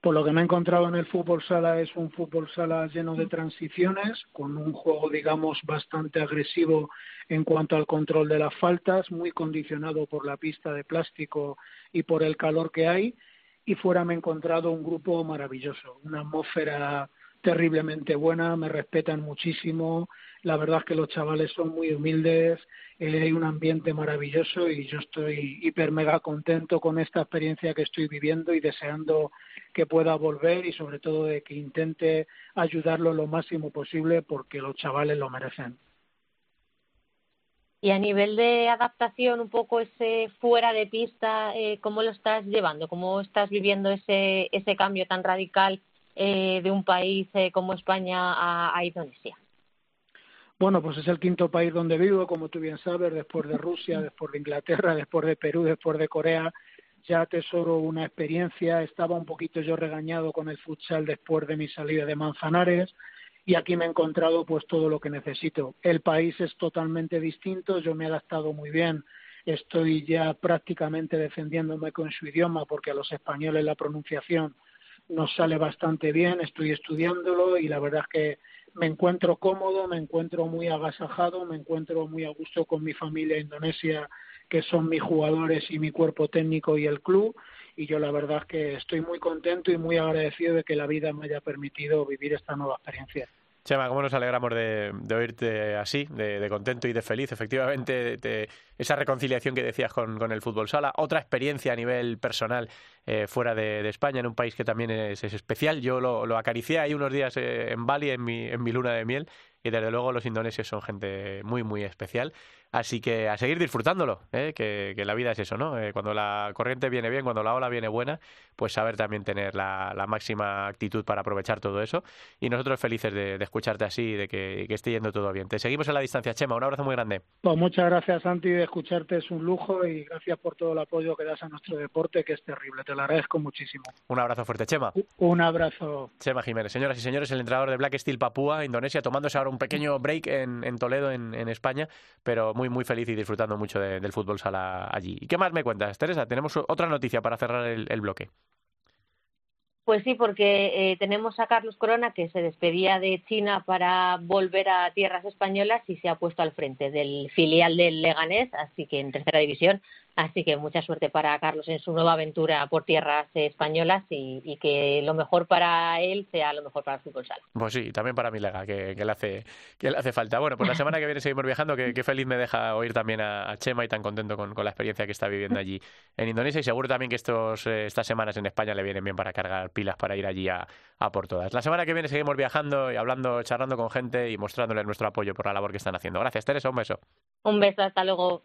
Pues lo que me he encontrado en el fútbol sala es un fútbol sala lleno de transiciones, con un juego, digamos, bastante agresivo en cuanto al control de las faltas, muy condicionado por la pista de plástico y por el calor que hay. Y fuera me he encontrado un grupo maravilloso, una atmósfera terriblemente buena, me respetan muchísimo, la verdad es que los chavales son muy humildes, eh, hay un ambiente maravilloso y yo estoy hiper mega contento con esta experiencia que estoy viviendo y deseando que pueda volver y sobre todo de que intente ayudarlo lo máximo posible porque los chavales lo merecen. Y a nivel de adaptación, un poco ese fuera de pista, eh, ¿cómo lo estás llevando? ¿Cómo estás viviendo ese, ese cambio tan radical eh, de un país eh, como España a, a, Indonesia? Bueno, pues es el quinto país donde vivo, como tú bien sabes, después de Rusia, después de Inglaterra, después de Perú, después de Corea. Ya atesoro una experiencia. Estaba un poquito yo regañado con el futsal después de mi salida de Manzanares y aquí me he encontrado pues todo lo que necesito. El país es totalmente distinto, yo me he adaptado muy bien, estoy ya prácticamente defendiéndome con su idioma porque a los españoles la pronunciación nos sale bastante bien, estoy estudiándolo y la verdad es que me encuentro cómodo, me encuentro muy agasajado, me encuentro muy a gusto con mi familia indonesia, que son mis jugadores y mi cuerpo técnico y el club. Y yo la verdad es que estoy muy contento y muy agradecido de que la vida me haya permitido vivir esta nueva experiencia. Chema, ¿cómo nos alegramos de, de oírte así, de, de contento y de feliz? Efectivamente, de, esa reconciliación que decías con, con el fútbol sala, otra experiencia a nivel personal eh, fuera de, de España, en un país que también es, es especial. Yo lo, lo acaricié ahí unos días eh, en Bali, en mi, en mi luna de miel, y desde luego los indonesios son gente muy, muy especial. Así que a seguir disfrutándolo, ¿eh? que, que la vida es eso, ¿no? Eh, cuando la corriente viene bien, cuando la ola viene buena, pues saber también tener la, la máxima actitud para aprovechar todo eso. Y nosotros felices de, de escucharte así y de que, que esté yendo todo bien. Te seguimos en la distancia, Chema. Un abrazo muy grande. Pues muchas gracias, Santi, de escucharte es un lujo y gracias por todo el apoyo que das a nuestro deporte, que es terrible. Te lo agradezco muchísimo. Un abrazo fuerte, Chema. Un abrazo. Chema Jiménez. Señoras y señores, el entrenador de Black Steel Papúa, Indonesia, tomándose ahora un pequeño break en, en Toledo, en, en España, pero muy, muy feliz y disfrutando mucho de- del fútbol sala allí. ¿Y qué más me cuentas, Teresa? Tenemos otra noticia para cerrar el, bloque. Pues sí, porque eh, tenemos a Carlos Corona que se despedía de China para volver a tierras españolas y se ha puesto al frente del filial del Leganés, así que en tercera división. Así que mucha suerte para Carlos en su nueva aventura por tierras españolas y, y que lo mejor para él sea lo mejor para el fútbol sala. Pues sí, también para mi lega, que, que le hace, que le hace falta. Bueno, pues la semana que viene seguimos viajando, que, que feliz me deja oír también a, a Chema y tan contento con, con la experiencia que está viviendo allí en Indonesia y seguro también que estos, eh, estas semanas en España le vienen bien para cargar pilas para ir allí a, a por todas. La semana que viene seguimos viajando y hablando, charlando con gente y mostrándoles nuestro apoyo por la labor que están haciendo. Gracias, Teresa, un beso. Un beso, hasta luego.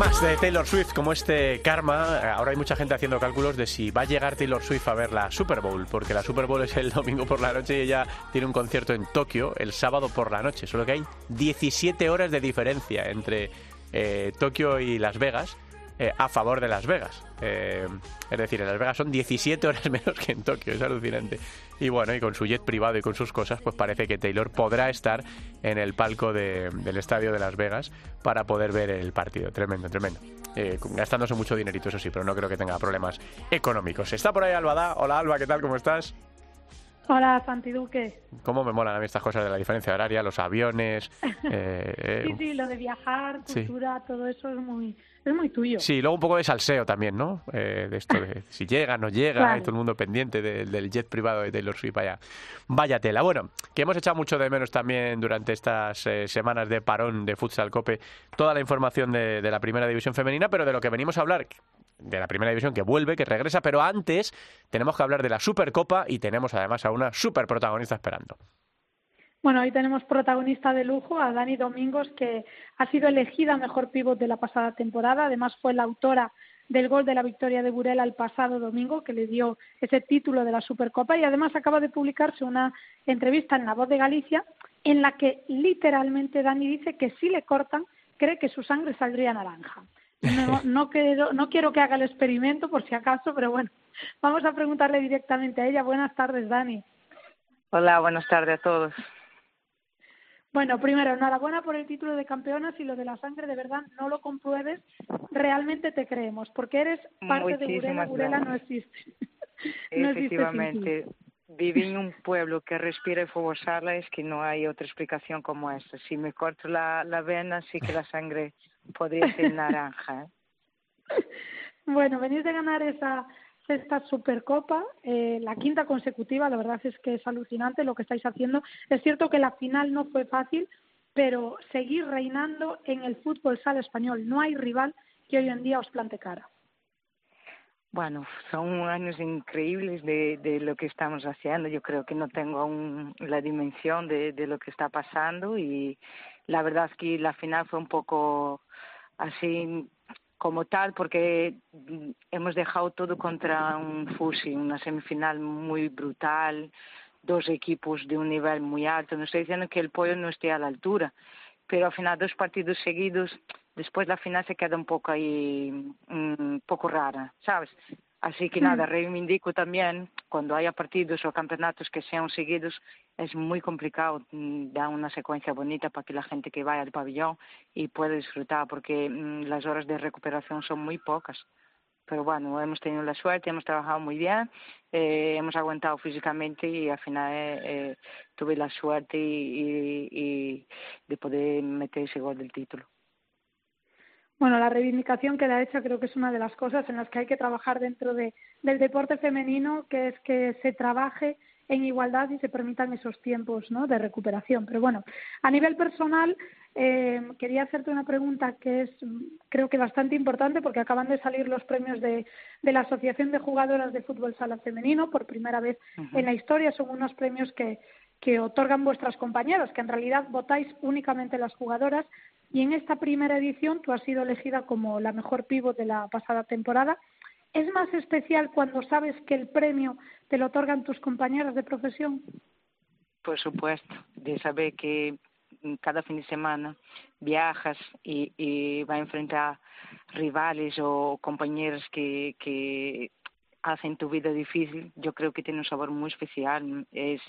Más de Taylor Swift como este Karma. Ahora hay mucha gente haciendo cálculos de si va a llegar Taylor Swift a ver la Super Bowl, porque la Super Bowl es el domingo por la noche y ella tiene un concierto en Tokio el sábado por la noche. Solo que hay 17 horas de diferencia entre eh, Tokio y Las Vegas. Eh, a favor de Las Vegas. Eh, es decir, en Las Vegas son 17 horas menos que en Tokio, es alucinante. Y bueno, y con su jet privado y con sus cosas, pues parece que Taylor podrá estar en el palco de- del estadio de Las Vegas para poder ver el partido. Tremendo, tremendo. Eh, gastándose mucho dinerito, eso sí, pero no creo que tenga problemas económicos. Está por ahí Albada. Hola Alba, ¿qué tal? ¿Cómo estás? Hola, Santi Duque. ¿Cómo me molan a mí estas cosas de la diferencia horaria, los aviones? eh, eh, Sí, sí, lo de viajar, Sí. cultura, todo eso es muy, es muy tuyo. Sí, luego un poco de salseo también, ¿no? Eh, de esto de si llega, no llega, Claro. y todo el mundo pendiente de- del jet privado de Taylor Swift, vaya, vaya tela. Bueno, que hemos echado mucho de menos también durante estas eh, semanas de parón de Futsal Cope toda la información de, de la primera división femenina, pero de lo que venimos a hablar, de la primera división que vuelve, que regresa, pero antes tenemos que hablar de la Supercopa y tenemos además a una super protagonista esperando. Bueno, hoy tenemos protagonista de lujo a Dani Domingos, que ha sido elegida mejor pívot de la pasada temporada. Además, fue la autora del gol de la victoria de Burela el pasado domingo, que le dio ese título de la Supercopa. Y además acaba de publicarse una entrevista en La Voz de Galicia, en la que literalmente Dani dice que si le cortan, cree que su sangre saldría naranja. No, no, quiero, no quiero que haga el experimento por si acaso, pero bueno, vamos a preguntarle directamente a ella. Buenas tardes, Dani. Hola, buenas tardes a todos. Bueno, primero, enhorabuena por el título de campeonas y lo de la sangre, de verdad, no lo compruebes, realmente te creemos, porque eres parte de Burela, Muchísimas Burela no gracias. existe. no existe. Efectivamente, viví en un pueblo que respira fútbol sala, es que no hay otra explicación como esta. Si me corto la, la vena, sí que la sangre podría ser naranja. ¿eh? Bueno, venís de ganar esa sexta Supercopa, eh, la quinta consecutiva, la verdad es que es alucinante lo que estáis haciendo. Es cierto que la final no fue fácil, pero seguir reinando en el fútbol sala español. No hay rival que hoy en día os plante cara. Bueno, son años increíbles de, de lo que estamos haciendo. Yo creo que no tengo aún la dimensión de, de lo que está pasando y la verdad es que la final fue un poco así como tal porque mm, hemos dejado todo contra un Fusi, una semifinal muy brutal, dos equipos de un nivel muy alto. No estoy diciendo que el pollo no esté a la altura, pero al final dos partidos seguidos, después la final se queda un poco ahí, mm, un poco rara, ¿sabes? Así que nada, reivindico también, cuando haya partidos o campeonatos que sean seguidos, es muy complicado mm, dar una secuencia bonita para que la gente que vaya al pabellón y pueda disfrutar, porque mm, las horas de recuperación son muy pocas. Pero bueno, hemos tenido la suerte, hemos trabajado muy bien, eh, hemos aguantado físicamente y al final eh, tuve la suerte y, y de poder meter ese gol del título. Bueno, la reivindicación queda hecha, creo que es una de las cosas en las que hay que trabajar dentro de, del deporte femenino, que es que se trabaje en igualdad y se permitan esos tiempos ¿no? de recuperación. Pero bueno, a nivel personal, eh, quería hacerte una pregunta que es, creo que bastante importante, porque acaban de salir los premios de, de la Asociación de Jugadoras de Fútbol Sala Femenino por primera vez en la historia. Son unos premios que, que otorgan vuestras compañeras, que en realidad votáis únicamente las jugadoras. Y en esta primera edición tú has sido elegida como la mejor pívot de la pasada temporada. ¿Es más especial cuando sabes que el premio te lo otorgan tus compañeras de profesión? Por supuesto, de saber que mm, cada fin de semana viajas y, y va a enfrentar rivales o compañeros que, que hacen tu vida difícil, yo creo que tiene un sabor muy especial. Es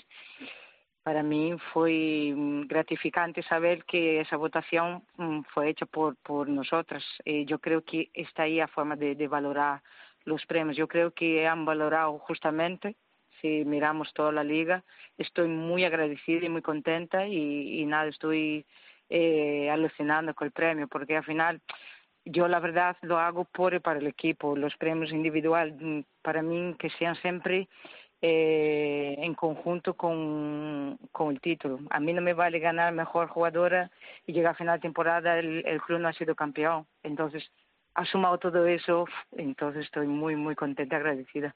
para mí fue mm, gratificante saber que esa votación mm, fue hecha por, por nosotras. Eh, yo creo que está ahí a forma de, de valorar los premios. Yo creo que han valorado justamente, si miramos toda la liga, estoy muy agradecida y muy contenta y, nada, estoy eh, alucinando con el premio porque al final yo la verdad lo hago por y para el equipo. Los premios individual mm, para mí que sean siempre eh, en conjunto con, con el título. A mí no me vale ganar mejor jugadora y llegar a final de temporada el, el club no ha sido campeón. Entonces, ha sumado todo eso, entonces estoy muy, muy contenta agradecida.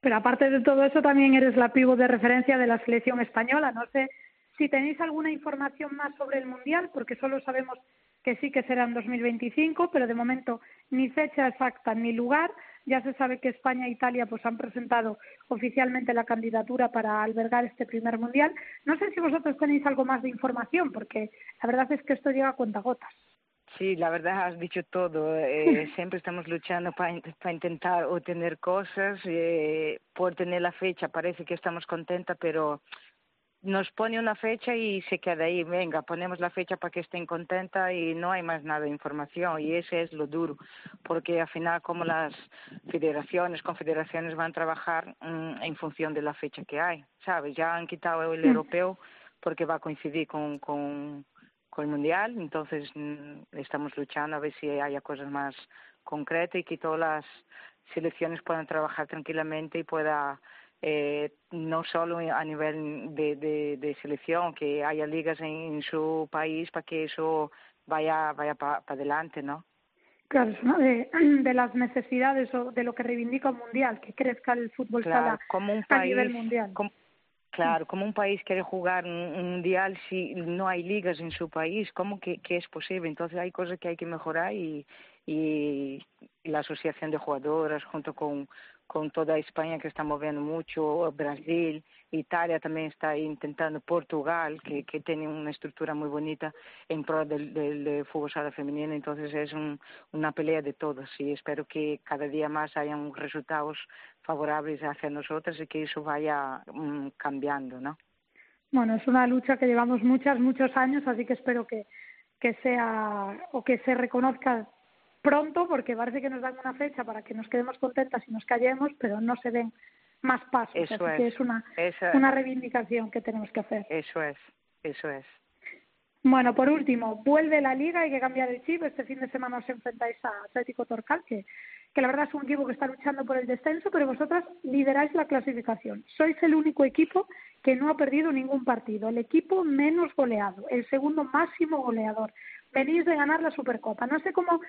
Pero aparte de todo eso, también eres la pivo de referencia de la selección española. No sé si tenéis alguna información más sobre el Mundial, porque solo sabemos que sí que será en 2025, pero de momento ni fecha exacta ni lugar. Ya se sabe que España e Italia pues han presentado oficialmente la candidatura para albergar este primer mundial. No sé si vosotros tenéis algo más de información, porque la verdad es que esto llega a cuentagotas. Sí, la verdad has dicho todo. Eh, siempre estamos luchando para, intentar obtener cosas. Eh, por tener la fecha parece que estamos contentas, pero nos pone una fecha y se queda ahí. Venga, ponemos la fecha para que estén contentas y no hay más nada de información. Y ese es lo duro, porque al final como las federaciones, confederaciones van a trabajar mm, en función de la fecha que hay, ¿sabes? Ya han quitado el Mm. europeo porque va a coincidir con, con, con el mundial, entonces mm, estamos luchando a ver si haya cosas más concretas y que todas las selecciones puedan trabajar tranquilamente y pueda eh, no solo a nivel de, de, de selección, que haya ligas en, en su país para que eso vaya vaya para adelante, ¿no? Claro, es una de, de las necesidades o de lo que reivindica un mundial, que crezca el fútbol Claro, sala como un a nivel mundial. Claro, como un país quiere jugar un mundial si no hay ligas en su país, ¿cómo que, que es posible? Entonces hay cosas que hay que mejorar y, y la asociación de jugadoras junto con, con toda España que está moviendo mucho, Brasil, Italia también está intentando, Portugal, que, tiene una estructura muy bonita en pro del, del, fútbol sala femenino, entonces es un, una pelea de todos y espero que cada día más hayan resultados favorables hacia nosotros y que eso vaya mm, cambiando, ¿no? Bueno, es una lucha que llevamos muchas, muchos años, así que espero que, que sea o que se reconozca pronto, porque parece que nos dan una fecha para que nos quedemos contentas y nos callemos, pero no se den más pasos. Eso así que es. una, una reivindicación que tenemos que hacer. Eso es, eso es. Bueno, por último, vuelve la liga, hay que cambiar el chip. Este fin de semana os enfrentáis a Atlético Torcal, que, que la verdad es un equipo que está luchando por el descenso, pero vosotras lideráis la clasificación. Sois el único equipo que no ha perdido ningún partido, el equipo menos goleado, el segundo máximo goleador. Venís de ganar la Supercopa. No sé cómo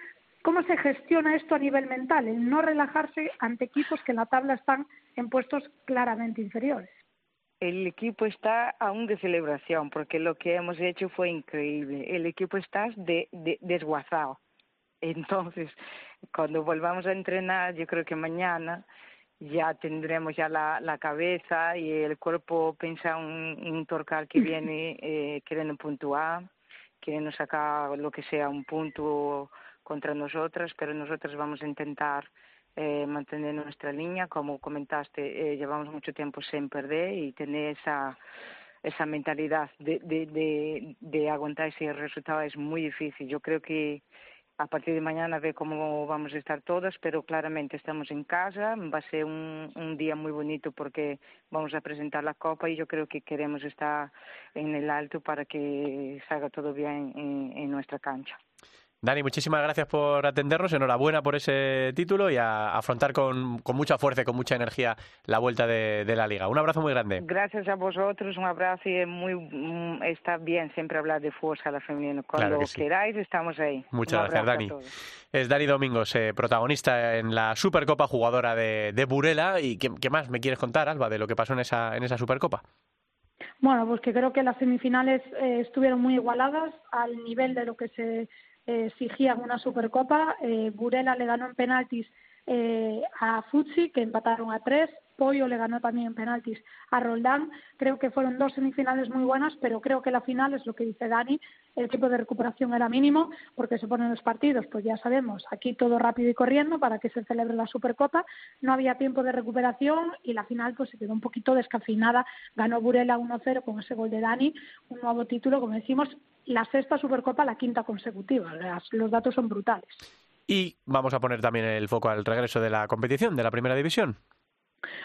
¿Cómo se gestiona esto a nivel mental? El no relajarse ante equipos que en la tabla están en puestos claramente inferiores. El equipo está aún de celebración porque lo que hemos hecho fue increíble. El equipo está de, de- desguazado. Entonces, cuando volvamos a entrenar, yo creo que mañana ya tendremos ya la, la cabeza y el cuerpo pensa un, un Torcal que viene eh, queriendo puntuar, queriendo sacar lo que sea un punto contra nosotras, pero nosotros vamos a intentar eh, mantener nuestra línea. Como comentaste, eh, llevamos mucho tiempo sin perder y tener esa esa mentalidad de, de, de, de aguantar ese resultado es muy difícil. Yo creo que a partir de mañana ver cómo vamos a estar todas, pero claramente estamos en casa, va a ser un, un día muy bonito porque vamos a presentar la copa y yo creo que queremos estar en el alto para que salga todo bien en, en nuestra cancha. Dani, muchísimas gracias por atendernos. Enhorabuena por ese título y a afrontar con, con mucha fuerza y con mucha energía la vuelta de, de la liga. Un abrazo muy grande. Gracias a vosotros, un abrazo y es muy mm, está bien siempre hablar de fuerza a la femenina. Cuando Claro que sí. queráis estamos ahí. Muchas Un gracias, Dani. Es Dani Domingos, eh, protagonista en la Supercopa, jugadora de, de Burela. ¿Y qué, qué más me quieres contar, Alba, de lo que pasó en esa, en esa Supercopa? Bueno, pues que creo que las semifinales eh, estuvieron muy igualadas al nivel de lo que se eh, una Supercopa. Eh, Burela le ganó en penaltis eh, a Futsi, que empataron a tres. Pollo le ganó también en penaltis a Roldán. Creo que fueron dos semifinales muy buenas, pero creo que la final es lo que dice Dani. El tiempo de recuperación era mínimo porque se ponen los partidos, pues ya sabemos, aquí todo rápido y corriendo para que se celebre la Supercopa. No había tiempo de recuperación y la final pues se quedó un poquito descafeinada. Ganó Burela 1-0 con ese gol de Dani, un nuevo título, como decimos, la sexta Supercopa, la quinta consecutiva. Las- los datos son brutales. Y vamos a poner también el foco al regreso de la competición, de la primera división.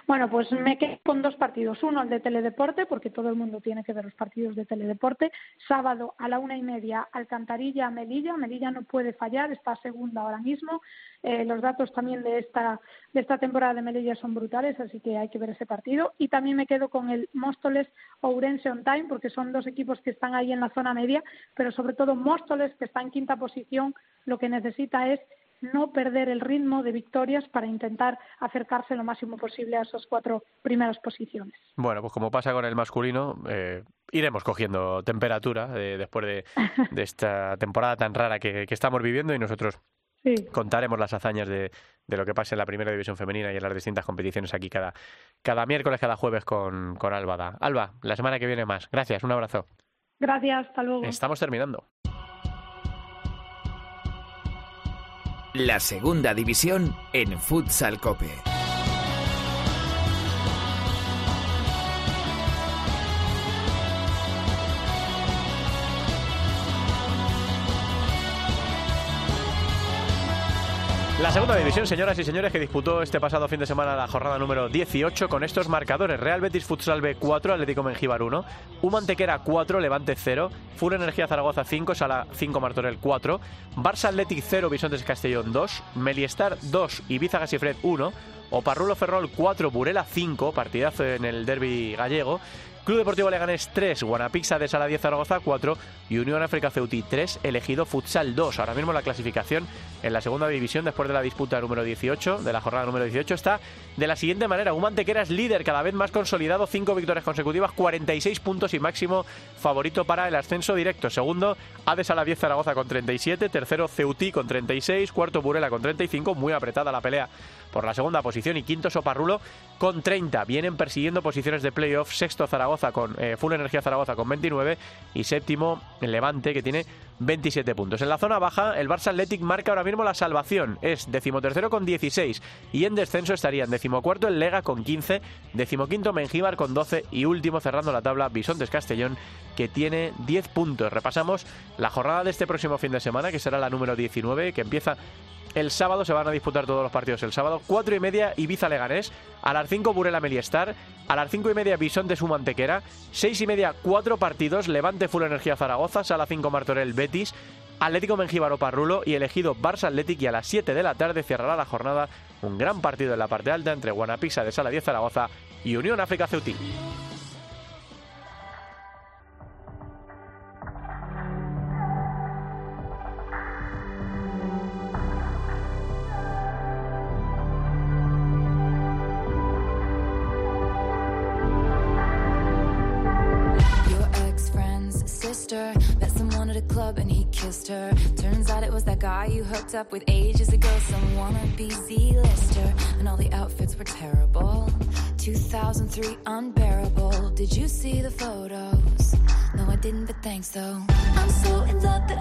Bueno, pues me quedo con dos partidos. Uno, el de Teledeporte, porque todo el mundo tiene que ver los partidos de Teledeporte. Sábado a la una y media, Alcantarilla, Melilla. Melilla no puede fallar, está segunda ahora mismo. Eh, los datos también de esta, de esta temporada de Melilla son brutales, así que hay que ver ese partido. Y también me quedo con el Móstoles Ourense on Time, porque son dos equipos que están ahí en la zona media, pero sobre todo Móstoles, que está en quinta posición, lo que necesita es no perder el ritmo de victorias para intentar acercarse lo máximo posible a esas cuatro primeras posiciones. Bueno, pues como pasa con el masculino, eh, iremos cogiendo temperatura eh, después de, de esta temporada tan rara que, que estamos viviendo y nosotros Sí. contaremos las hazañas de, de lo que pasa en la primera división femenina y en las distintas competiciones aquí cada, cada miércoles, cada jueves con, con Alba. Alba, la semana que viene más. Gracias, un abrazo. Gracias, hasta luego. Estamos terminando. La segunda división en Futsal Cope. La segunda división, señoras y señores, que disputó este pasado fin de semana la jornada número 18 con estos marcadores. Real Betis Futsal B 4, Atlético Mengíbar 1, Humantequera 4, Levante 0, Full Energía Zaragoza 5, Sala 5, Martorell 4, Barça Athletic 0, Bisontes Castellón 2, Meliestar 2, Ibiza Gasifred 1, Oparrulo Ferrol 4, Burela 5, partidazo en el derby gallego, Club Deportivo Leganés 3, Guanapixa de Sala 10 Zaragoza 4 y Unión África Ceutí 3, elegido Futsal 2. Ahora mismo la clasificación en la segunda división después de la disputa número 18, de la jornada número 18, está de la siguiente manera. Un Mantequera es líder, cada vez más consolidado, 5 victorias consecutivas, 46 puntos y máximo favorito para el ascenso directo. Segundo, Ades Sala 10 Zaragoza con 37, tercero Ceutí con 36, cuarto Burela con 35, muy apretada la pelea por la segunda posición y quinto Soparrulo con 30. Vienen persiguiendo posiciones de playoff, sexto Zaragoza con eh, Full Energía Zaragoza con 29 y séptimo el Levante que tiene 27 puntos. En la zona baja, el Barça Athletic marca ahora mismo la salvación. Es decimotercero con 16 y en descenso estarían decimocuarto el Lega con 15, decimoquinto Mengíbar con 12 y último cerrando la tabla Bisontes Castellón que tiene 10 puntos. Repasamos la jornada de este próximo fin de semana que será la número 19 que empieza el sábado se van a disputar todos los partidos el sábado. Cuatro y media Ibiza Leganés. A las 5 Burela Meliestar. A las cinco y media Bisonte Sumantequera. Seis y media cuatro partidos. Levante Full Energía Zaragoza. Sala 5 Martorell Betis. Atlético Mengíbar Parrulo y elegido Barça Athletic y a las 7 de la tarde cerrará la jornada un gran partido en la parte alta entre Guanapixa de Sala 10 Zaragoza y Unión África Ceutí. Her. Turns out it was that guy you hooked up with ages ago. Some wannabe Z-lister. And all the outfits were terrible. 2003 unbearable. Did you see the photos?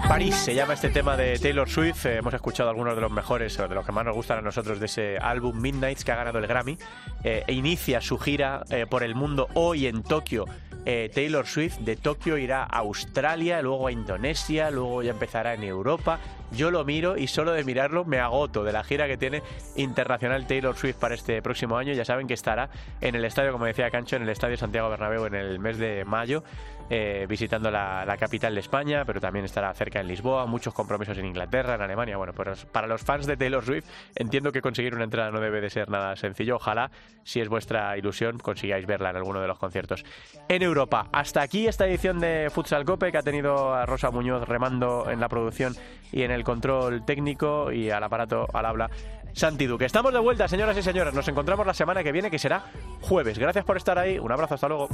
París se llama este tema de Taylor Swift. Eh, hemos escuchado algunos de los mejores o de los que más nos gustan a nosotros de ese álbum Midnights que ha ganado el Grammy. Eh, e inicia su gira eh, por el mundo hoy en Tokio. Eh, Taylor Swift de Tokio irá a Australia, luego a Indonesia, luego ya empezará en Europa. Yo lo miro y solo de mirarlo me agoto de la gira que tiene internacional Taylor Swift para este próximo año. Ya saben que estará en el estadio, como decía Cancho, en el estadio Santiago Bernabéu en el mes de mayo, eh, visitando la, la capital de España, pero también estará cerca en Lisboa, muchos compromisos en Inglaterra, en Alemania. Bueno, pues para los fans de Taylor Swift entiendo que conseguir una entrada no debe de ser nada sencillo. Ojalá, si es vuestra ilusión, consigáis verla en alguno de los conciertos en Europa. Hasta aquí esta edición de Futsal Cope que ha tenido a Rosa Muñoz remando en la producción y en el control técnico y al aparato al habla Santi Duque. Estamos de vuelta, señoras y señores. Nos encontramos la semana que viene, que será jueves. Gracias por estar ahí. Un abrazo, hasta luego.